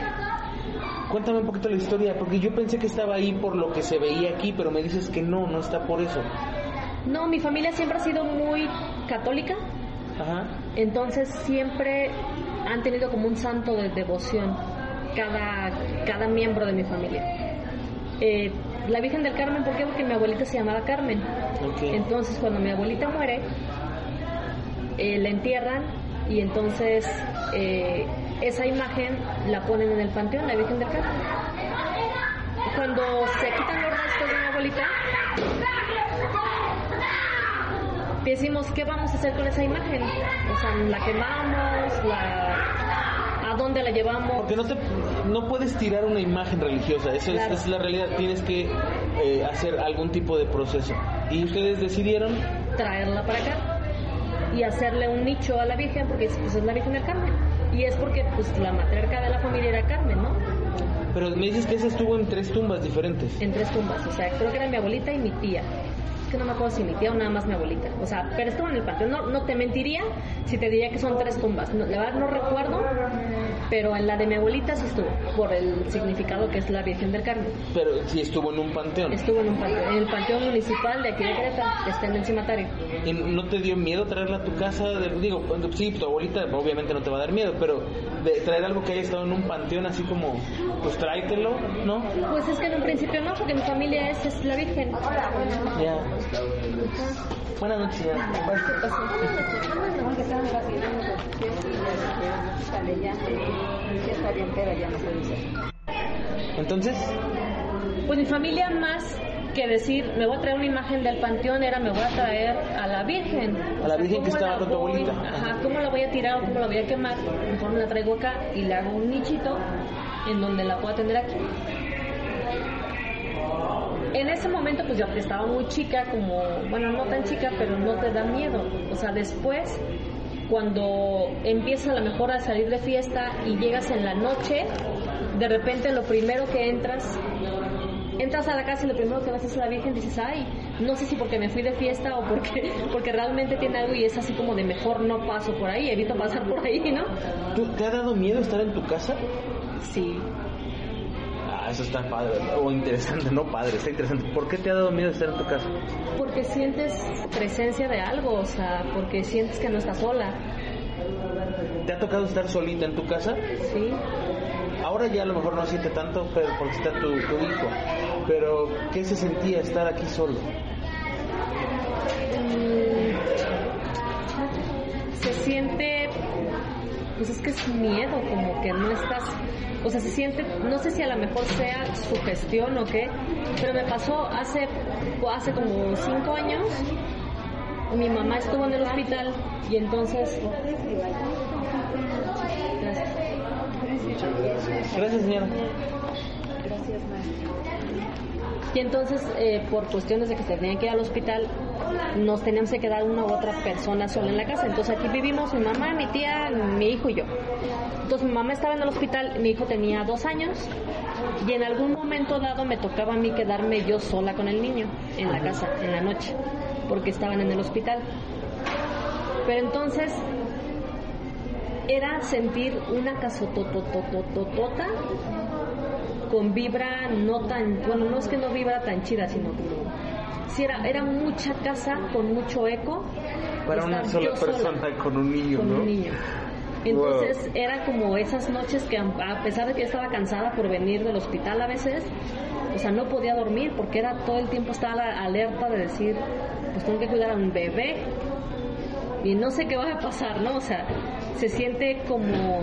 Cuéntame un poquito la historia, porque yo pensé que estaba ahí por lo que se veía aquí, pero me dices que no, no está por eso. No, mi familia siempre ha sido muy católica, Ajá. Entonces siempre han tenido como un santo de devoción cada, cada miembro de mi familia. Eh, la Virgen del Carmen, ¿por qué? Porque mi abuelita se llamaba Carmen. Ok. Entonces cuando mi abuelita muere, eh, la entierran y entonces eh, esa imagen la ponen en el panteón, la Virgen del Carmen. Cuando se quitan los restos de mi abuelita, decimos, ¿qué vamos a hacer con esa imagen? O sea, ¿la quemamos? La... ¿A dónde la llevamos? Porque no te no puedes tirar una imagen religiosa, eso es, Claro. esa es la realidad, tienes que eh, hacer algún tipo de proceso. Y ustedes decidieron, traerla para acá y hacerle un nicho a la Virgen porque es, pues, es la Virgen del Carmen. Y es porque pues la matriarca de la familia era Carmen, ¿no? pero me dices que esa estuvo en tres tumbas diferentes. En tres tumbas. O sea, creo que era mi abuelita y mi tía. Es que no me acuerdo si mi tía o nada más mi abuelita. O sea, pero estuvo en el panteón. No, no te mentiría si te diría que son tres tumbas. No, la verdad no recuerdo, pero en la de mi abuelita sí estuvo, por el significado que es la Virgen del Carmen. Pero sí estuvo en un panteón. Estuvo en un panteón, en el panteón municipal de aquí de Querétaro, que está en el cimatario. ¿Y ¿No te dio miedo traerla a tu casa? De- digo, sí, tu abuelita obviamente no te va a dar miedo, pero de traer algo que haya estado en un panteón así como, pues tráetelo, ¿no? Pues es que en un principio no, porque mi familia es, es la Virgen. Ya. Buenas noches. <laughs> ya. Entonces, Pues mi familia más que decir, me voy a traer una imagen del panteón, era me voy a traer a la Virgen. A la Virgen que ¿cómo estaba con tu abuelita. Ajá, ¿cómo la voy a tirar o cómo la voy a quemar? Mejor me la traigo acá y le hago un nichito en donde la puedo tener aquí. En ese momento pues yo estaba muy chica, como, bueno, no tan chica, pero no te da miedo. O sea, después, cuando empiezas a lo mejor a salir de fiesta y llegas en la noche, de repente lo primero que entras, entras a la casa y lo primero que ves es a la Virgen dices, ay, no sé si porque me fui de fiesta o porque, <laughs> porque realmente tiene algo y es así como de mejor no paso por ahí, evito pasar por ahí, ¿no? ¿Tú, ¿Te ha dado miedo estar en tu casa? Sí. Eso está padre, o interesante, no padre, está interesante. ¿Por qué te ha dado miedo estar en tu casa? Porque sientes presencia de algo, o sea, porque sientes que no estás sola. ¿Te ha tocado estar solita en tu casa? Sí. Ahora ya a lo mejor no siente tanto pero porque está tu, tu hijo. Pero, ¿qué se sentía estar aquí solo? Mm, se siente, pues es que es miedo, como que no estás, o sea, se siente, no sé si a lo mejor sea su gestión o qué, pero me pasó hace, hace como cinco años, mi mamá estuvo en el hospital y entonces... Gracias. Gracias, señora. Y entonces, eh, por cuestiones de que se tenían que ir al hospital, nos teníamos que quedar una u otra persona sola en la casa. Entonces aquí vivimos mi mamá, mi tía, mi hijo y yo. Entonces mi mamá estaba en el hospital, mi hijo tenía dos años y en algún momento dado me tocaba a mí quedarme yo sola con el niño en la casa, en la noche, porque estaban en el hospital. Pero entonces era sentir una casotototototota con vibra no tan, bueno, no es que no vibra tan chida, sino como, si era, era mucha casa con mucho eco. Para una sola persona con un niño, con ¿no? un niño. Entonces era como esas noches que a pesar de que estaba cansada por venir del hospital a veces, o sea, no podía dormir porque era todo el tiempo estaba alerta de decir, pues tengo que cuidar a un bebé y no sé qué va a pasar, ¿no? O sea, se siente como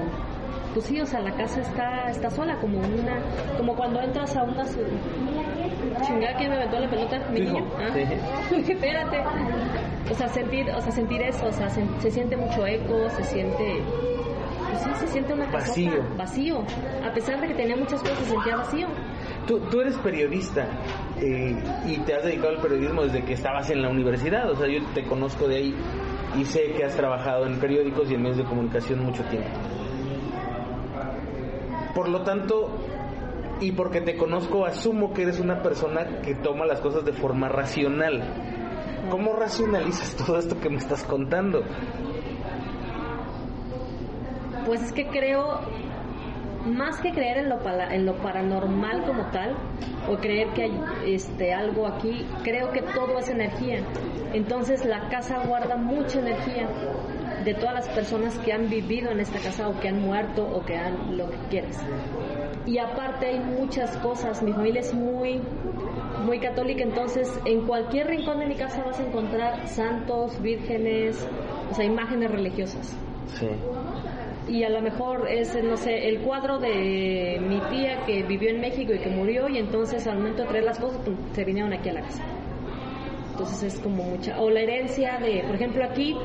pues sí, o sea, la casa está está sola como una como cuando entras a una su- chingada que me aventó la pelota mi niño. Ah. sí. <laughs> Espérate. O sea, sentir, o sea, sentir eso, o sea, se, se siente mucho eco, se siente pues sí, se siente una casota, Vacío. vacío. A pesar de que tenía muchas cosas, se sentía vacío. Tú, tú eres periodista eh, y te has dedicado al periodismo desde que estabas en la universidad. O sea, yo te conozco de ahí y sé que has trabajado en periódicos y en medios de comunicación mucho tiempo. Por lo tanto, y porque te conozco, asumo que eres una persona que toma las cosas de forma racional. ¿Cómo racionalizas todo esto que me estás contando? Pues es que creo, más que creer en lo, en lo paranormal como tal, o creer que hay este, algo aquí, creo que todo es energía. Entonces la casa guarda mucha energía de todas las personas que han vivido en esta casa o que han muerto o que han lo que quieras. Y aparte hay muchas cosas, mi familia es muy muy católica, entonces en cualquier rincón de mi casa vas a encontrar santos, vírgenes, o sea, imágenes religiosas Sí. y a lo mejor es, no sé, el cuadro de mi tía que vivió en México y que murió y entonces al momento de traer las cosas pues, se vinieron aquí a la casa. Entonces es como mucha... O la herencia de, por ejemplo, aquí,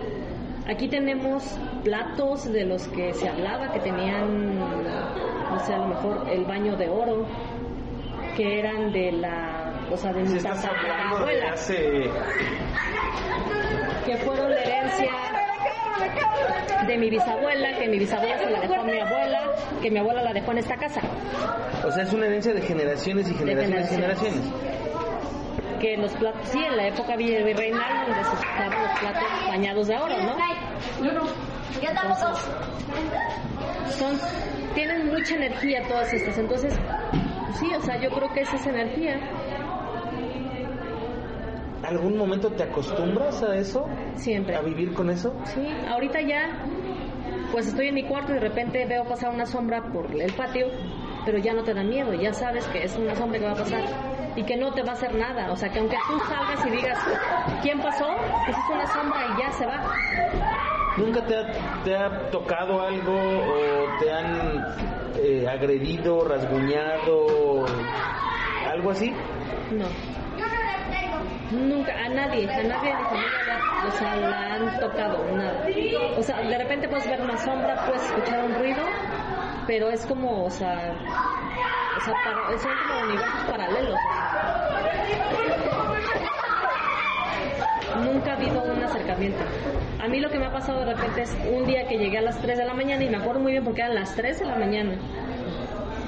aquí tenemos platos de los que se hablaba que tenían, no sé, a lo mejor el baño de oro, que eran de la, o sea, de Si mi de tatarabuela, hace... que fueron la herencia de mi bisabuela, que mi bisabuela se la dejó a mi abuela, que mi abuela la dejó en esta casa. O sea, es una herencia de generaciones y generaciones y generaciones. generaciones. Que los platos, sí, en la época virreinal, donde se usaban los platos bañados de oro, ¿no? Yo no. Yo tampoco. Son, tienen mucha energía todas estas, entonces, pues sí, o sea, yo creo que esa es energía. ¿Algún momento te acostumbras a eso? Siempre. ¿A vivir con eso? Sí, ahorita ya, pues estoy en mi cuarto y de repente veo pasar una sombra por el patio, pero ya no te da miedo, ya sabes que es una sombra que va a pasar y que no te va a hacer nada. O sea, que aunque tú salgas y digas, ¿quién pasó? Pues es una sombra y ya se va. ¿Nunca te ha, te ha tocado algo o te han eh, agredido, rasguñado, algo así? No. Nunca, a nadie, a nadie de mi familia la, o sea, la han tocado, nada. O sea, de repente puedes ver una sombra, puedes escuchar un ruido, pero es como, o sea, o sea, para, son como universos paralelos. Nunca ha habido un acercamiento. A mí lo que me ha pasado de repente es un día que llegué a las 3 de la mañana y me acuerdo muy bien porque eran las 3 de la mañana.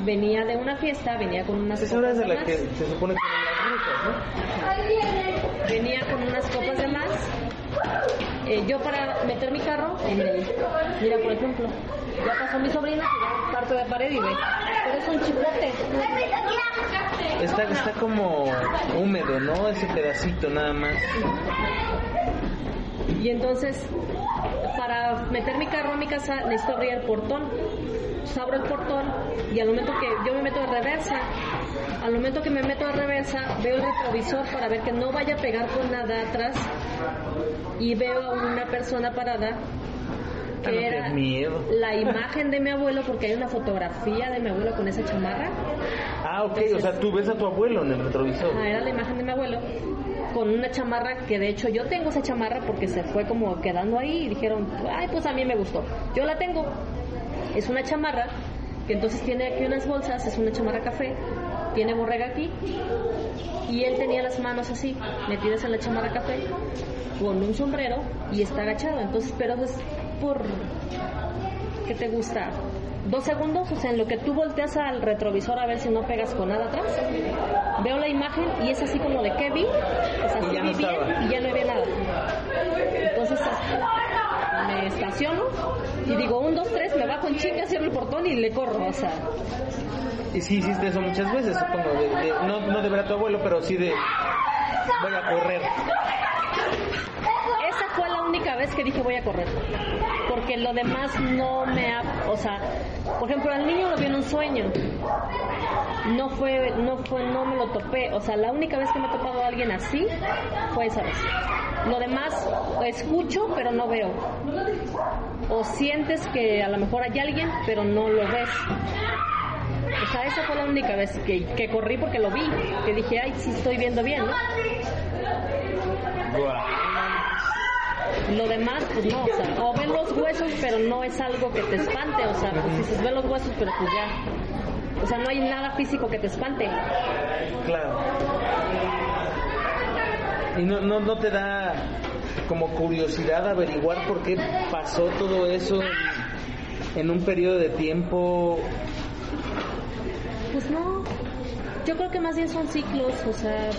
Venía de una fiesta, venía con unas Esa de la que se supone que. Venía con unas copas de más. Eh, yo para meter mi carro en el... Mira, por ejemplo, ya pasó mi sobrina, parte de pared y ve. Pero es un chipote. Está, está como húmedo, ¿no? Ese pedacito nada más. Y entonces, para meter mi carro a mi casa, necesito abrir el portón. Entonces, abro el portón y al momento que yo me meto de reversa, al momento que me meto de reversa, veo el retrovisor para ver que no vaya a pegar con nada atrás y veo a una persona parada Que miedo. la imagen de mi abuelo porque hay una fotografía de mi abuelo con esa chamarra. Ah, ok, o sea, tú ves a tu abuelo en el retrovisor. Ah, era la imagen de mi abuelo con una chamarra que de hecho yo tengo esa chamarra porque se fue como quedando ahí y dijeron, ay, pues a mí me gustó. Yo la tengo. Es una chamarra que entonces tiene aquí unas bolsas, es una chamarra café, tiene borrega aquí y él tenía las manos así, metidas en la chamarra café, con un sombrero y está agachado. Entonces, pero es por, ¿qué te gusta? Dos segundos, o sea, en lo que tú volteas al retrovisor a ver si no pegas con nada atrás, veo la imagen y es así como de que vi, o sea, sí no vi bien y ya no había nada. Entonces me estaciono y digo, un, dos, tres, me bajo en chinga, cierro el portón y le corro, o sea, Y sí hiciste eso muchas veces, supongo. de- de- no, no de ver a tu abuelo, pero sí de. Voy a correr. esa fue la única vez que dije voy a correr. Porque lo demás no me ha, o sea, por ejemplo, al niño lo vi en un sueño. No fue, no fue, no me lo topé. O sea, la única vez que me he topado a alguien así fue esa vez. Lo demás escucho, pero no veo. O sientes que a lo mejor hay alguien, pero no lo ves. O sea, esa fue la única vez que, que corrí porque lo vi. Que dije, ay, sí estoy viendo bien. Lo demás, pues no, o sea, o ven los huesos, pero no es algo que te espante, o sea, pues dices, ven los huesos, pero pues ya. O sea, no hay nada físico que te espante. Claro. Y no, no, no te da como curiosidad averiguar por qué pasó todo eso en, en un periodo de tiempo. Pues no, yo creo que más bien son ciclos, o sea,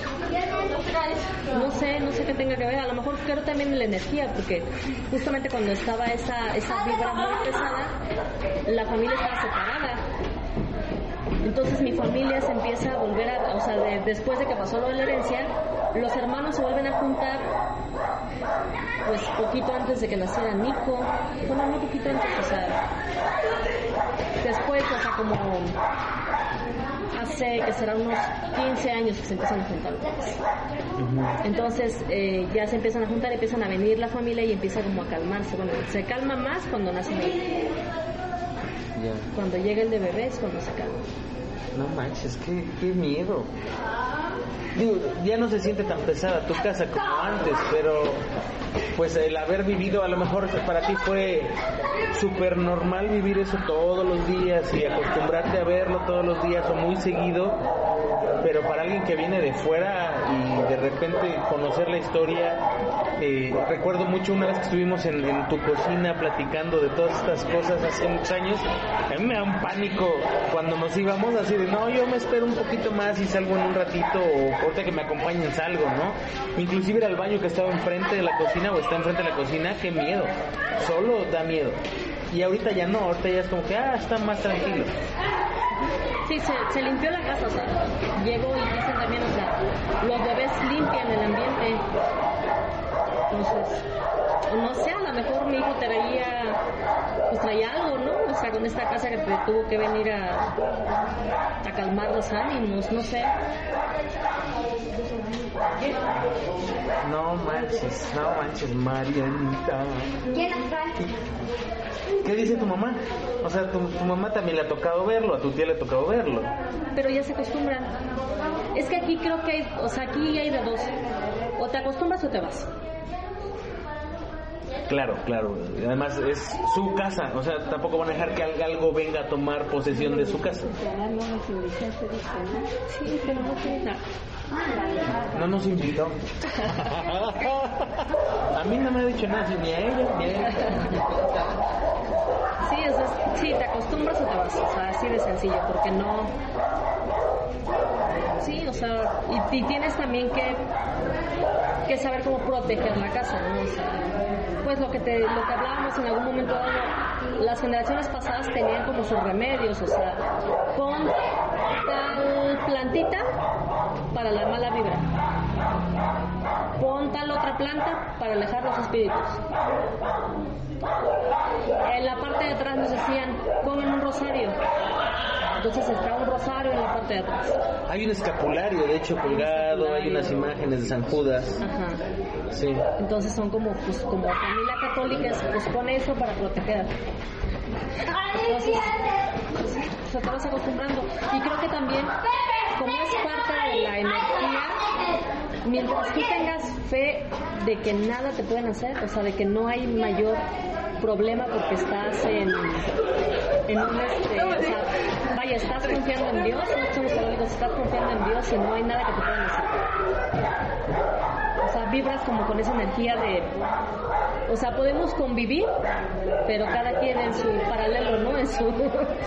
no sé, no sé qué tenga que ver, a lo mejor creo también la energía, porque justamente cuando estaba esa, esa vibra muy pesada, la familia estaba separada. Entonces mi familia se empieza a volver a, o sea, de- después de que pasó lo de la herencia, los hermanos se vuelven a juntar, pues poquito antes de que naciera Nico, bueno, no poquito antes, o sea, después, o sea, como hace que será unos 15 años que se empiezan a juntar. Entonces eh, ya se empiezan a juntar, empiezan a venir la familia y empieza como a calmarse. Bueno, se calma más cuando nace mi hijo. Ya. Cuando llega el de bebé es cuando se calma. No manches, qué, qué miedo. Digo, ya no se siente tan pesada tu casa como antes, pero pues el haber vivido, a lo mejor para ti fue súper normal vivir eso todos los días y acostumbrarte a verlo todos los días o muy seguido, pero para alguien que viene de fuera y de repente conocer la historia, eh, recuerdo mucho una vez que estuvimos en, tu cocina platicando de todas estas cosas hace muchos años, a mí me da un pánico cuando nos íbamos así de, no, yo me espero un poquito más y salgo en un ratito o ahorita que me acompañen salgo, ¿no? Inclusive ir al baño que estaba enfrente de la cocina o está enfrente de la cocina, qué miedo, solo da miedo. Y ahorita ya no, ahorita ya es como que, ah, está más tranquilo. Sí, se, se limpió la casa, o sea, llegó y dicen también, o sea, los bebés limpian el ambiente. Entonces, no sé, a lo mejor mi hijo traía, pues traía algo, ¿no? O sea, con esta casa que te tuvo que venir a, a calmar los ánimos, no sé. No manches, no manches, Marianita. ¿Qué dice tu mamá? O sea, tu, tu mamá también le ha tocado verlo, a tu tía le ha tocado verlo. Pero ya se acostumbran. Es que aquí creo que hay, o sea, aquí hay de dos. O te acostumbras o te vas. Claro, claro. Además es su casa, o sea, tampoco van a dejar que al- algo venga a tomar posesión de su casa. Sí, pero no tiene nada. No nos invitó. <laughs> a mí no me ha dicho nada, ni a ella, ni a ella. Sí, sea, sí, te acostumbras o te vas, o sea, así de sencillo, porque no... Sí, o sea, y, tienes también que, que saber cómo proteger la casa, ¿no? Pues lo que, te, lo que hablábamos en algún momento dado, las generaciones pasadas tenían como sus remedios, o sea, pon tal plantita para la mala vibra, pon tal otra planta para alejar los espíritus. En la parte de atrás nos decían, pongan un rosario. Entonces está un rosario en la parte de atrás. Hay un escapulario, de hecho, colgado, hay unas imágenes de San Judas. Ajá. Sí. Entonces son como, pues, como familia católica, pues pone eso para proteger. Entonces, o sea, te vas acostumbrando. Y creo que también, como es parte de la energía, mientras tú tengas fe de que nada te pueden hacer, o sea, de que no hay mayor problema porque estás en, en un este, o sea, vaya, estás confiando en Dios, somos católicos, estás confiando en Dios y no hay nada que te puedan hacer. O sea, vibras como con esa energía de, o sea, podemos convivir, pero cada quien en su paralelo, ¿no? En su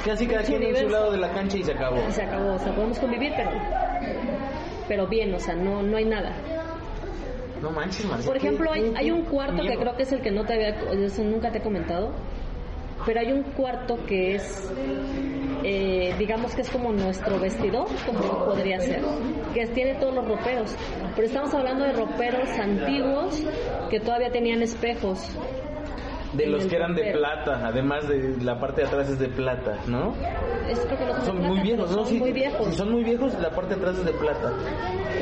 Casi cada en su quien en su lado de la cancha y se acabó. Y se acabó, o sea, podemos convivir, pero pero bien, o sea, no no hay nada. No manches, Marcia. Por ejemplo, hay, hay un cuarto que creo que es el que no te había, eso nunca te he comentado, pero hay un cuarto que es, eh, digamos que es como nuestro vestidor, como podría ser, que tiene todos los roperos, pero estamos hablando de roperos antiguos que todavía tenían espejos. De los que eran de plata, además de la parte de atrás es de plata, ¿no? Es creo que no son, de Son plata, muy viejos, ¿no? Son Sí, muy viejos. Son muy viejos, la parte de atrás es de plata.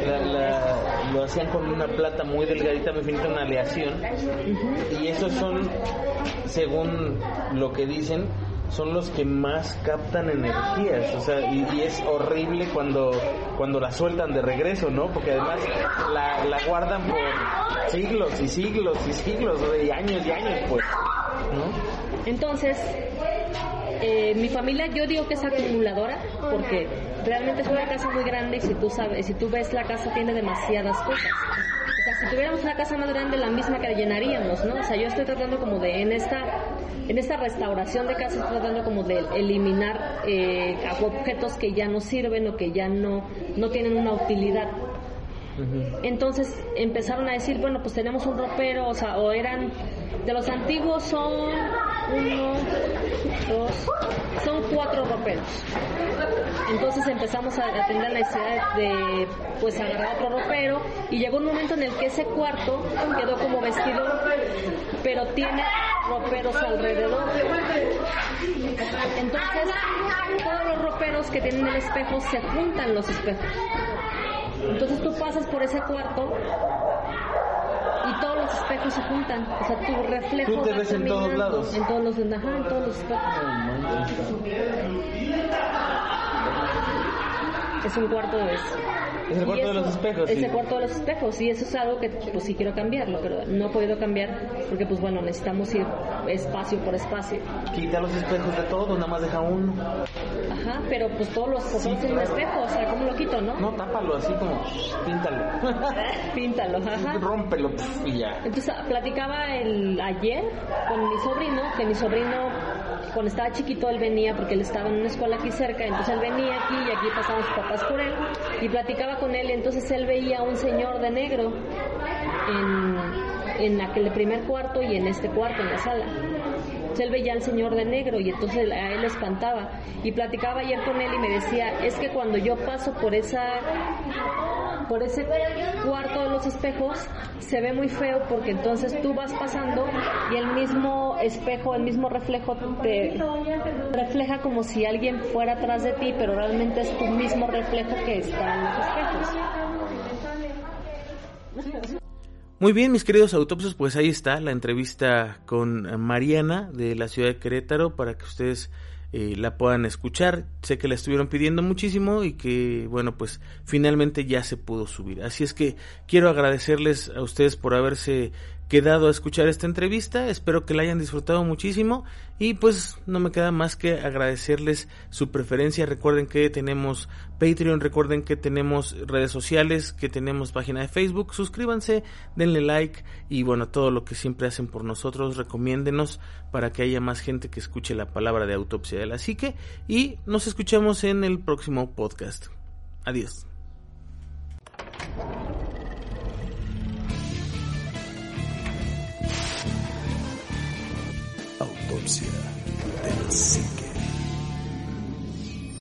La- la- lo hacían con una plata muy delgadita, muy finita, una aleación. Y esos son, según lo que dicen, son los que más captan energías, o sea, y, y es horrible cuando cuando la sueltan de regreso, ¿no? Porque además la, la guardan por siglos y siglos y siglos, o sea, y años y años, pues, ¿no? Entonces, eh, mi familia, yo digo que es acumuladora porque realmente es una casa muy grande y si tú sabes, si tú ves la casa tiene demasiadas cosas. O sea, si tuviéramos una casa más grande, la misma que llenaríamos, ¿no? O sea, yo estoy tratando como de en esta en esta restauración de casa estoy tratando como de eliminar eh, objetos que ya no sirven o que ya no no tienen una utilidad. Entonces empezaron a decir, bueno, pues tenemos un ropero, o sea, o eran, de los antiguos son uno, dos, son cuatro roperos. Entonces empezamos a, tener la necesidad de, pues, agarrar otro ropero y llegó un momento en el que ese cuarto quedó como vestido, pero tiene roperos alrededor. Entonces, todos los roperos que tienen el espejo se juntan los espejos. Entonces tú pasas por ese cuarto los espejos se juntan. O sea, tu reflejo. Tú te ves en todos lados. En todos los, ajá, en todos los espejos. Es un cuarto de eso. Es el cuarto de eso- los espejos. Es sí. el cuarto de los espejos y eso es algo que pues sí quiero cambiarlo, pero no he podido cambiar porque pues bueno, necesitamos ir espacio por espacio. Quita los espejos de todo, nada más deja uno. Ajá, pero pues todos los espejos tienen un espejo, o sea, ¿cómo lo quito, no? No, tápalo así como, píntalo. <laughs> Píntalo, ajá. Rómpelo y ya. Entonces platicaba el ayer con mi sobrino, que mi sobrino cuando estaba chiquito él venía porque él estaba en una escuela aquí cerca, entonces él venía aquí y aquí pasaban sus papás por él y platicaba con él, entonces él veía a un señor de negro en, en aquel primer cuarto y en este cuarto, en la sala. Entonces él veía al señor de negro y entonces a él le espantaba. Y platicaba ayer con él y me decía, es que cuando yo paso por esa por ese cuarto de los espejos se ve muy feo porque entonces tú vas pasando y el mismo espejo, el mismo reflejo te refleja como si alguien fuera atrás de ti, pero realmente es tu mismo reflejo que está en los espejos. Muy bien, mis queridos autopsios, pues ahí está la entrevista con Mariana de la ciudad de Querétaro para que ustedes eh, la puedan escuchar. Sé que la estuvieron pidiendo muchísimo y que, bueno, pues finalmente ya se pudo subir. Así es que quiero agradecerles a ustedes por haberse quedado a escuchar esta entrevista. Espero que la hayan disfrutado muchísimo y pues no me queda más que agradecerles su preferencia. Recuerden que tenemos Patreon, recuerden que tenemos redes sociales, que tenemos página de Facebook. Suscríbanse, denle like y bueno, todo lo que siempre hacen por nosotros, recomiéndenos para que haya más gente que escuche la palabra de autopsia de la psique y nos escuchamos en el próximo podcast. Adiós. Autopsia de la psique.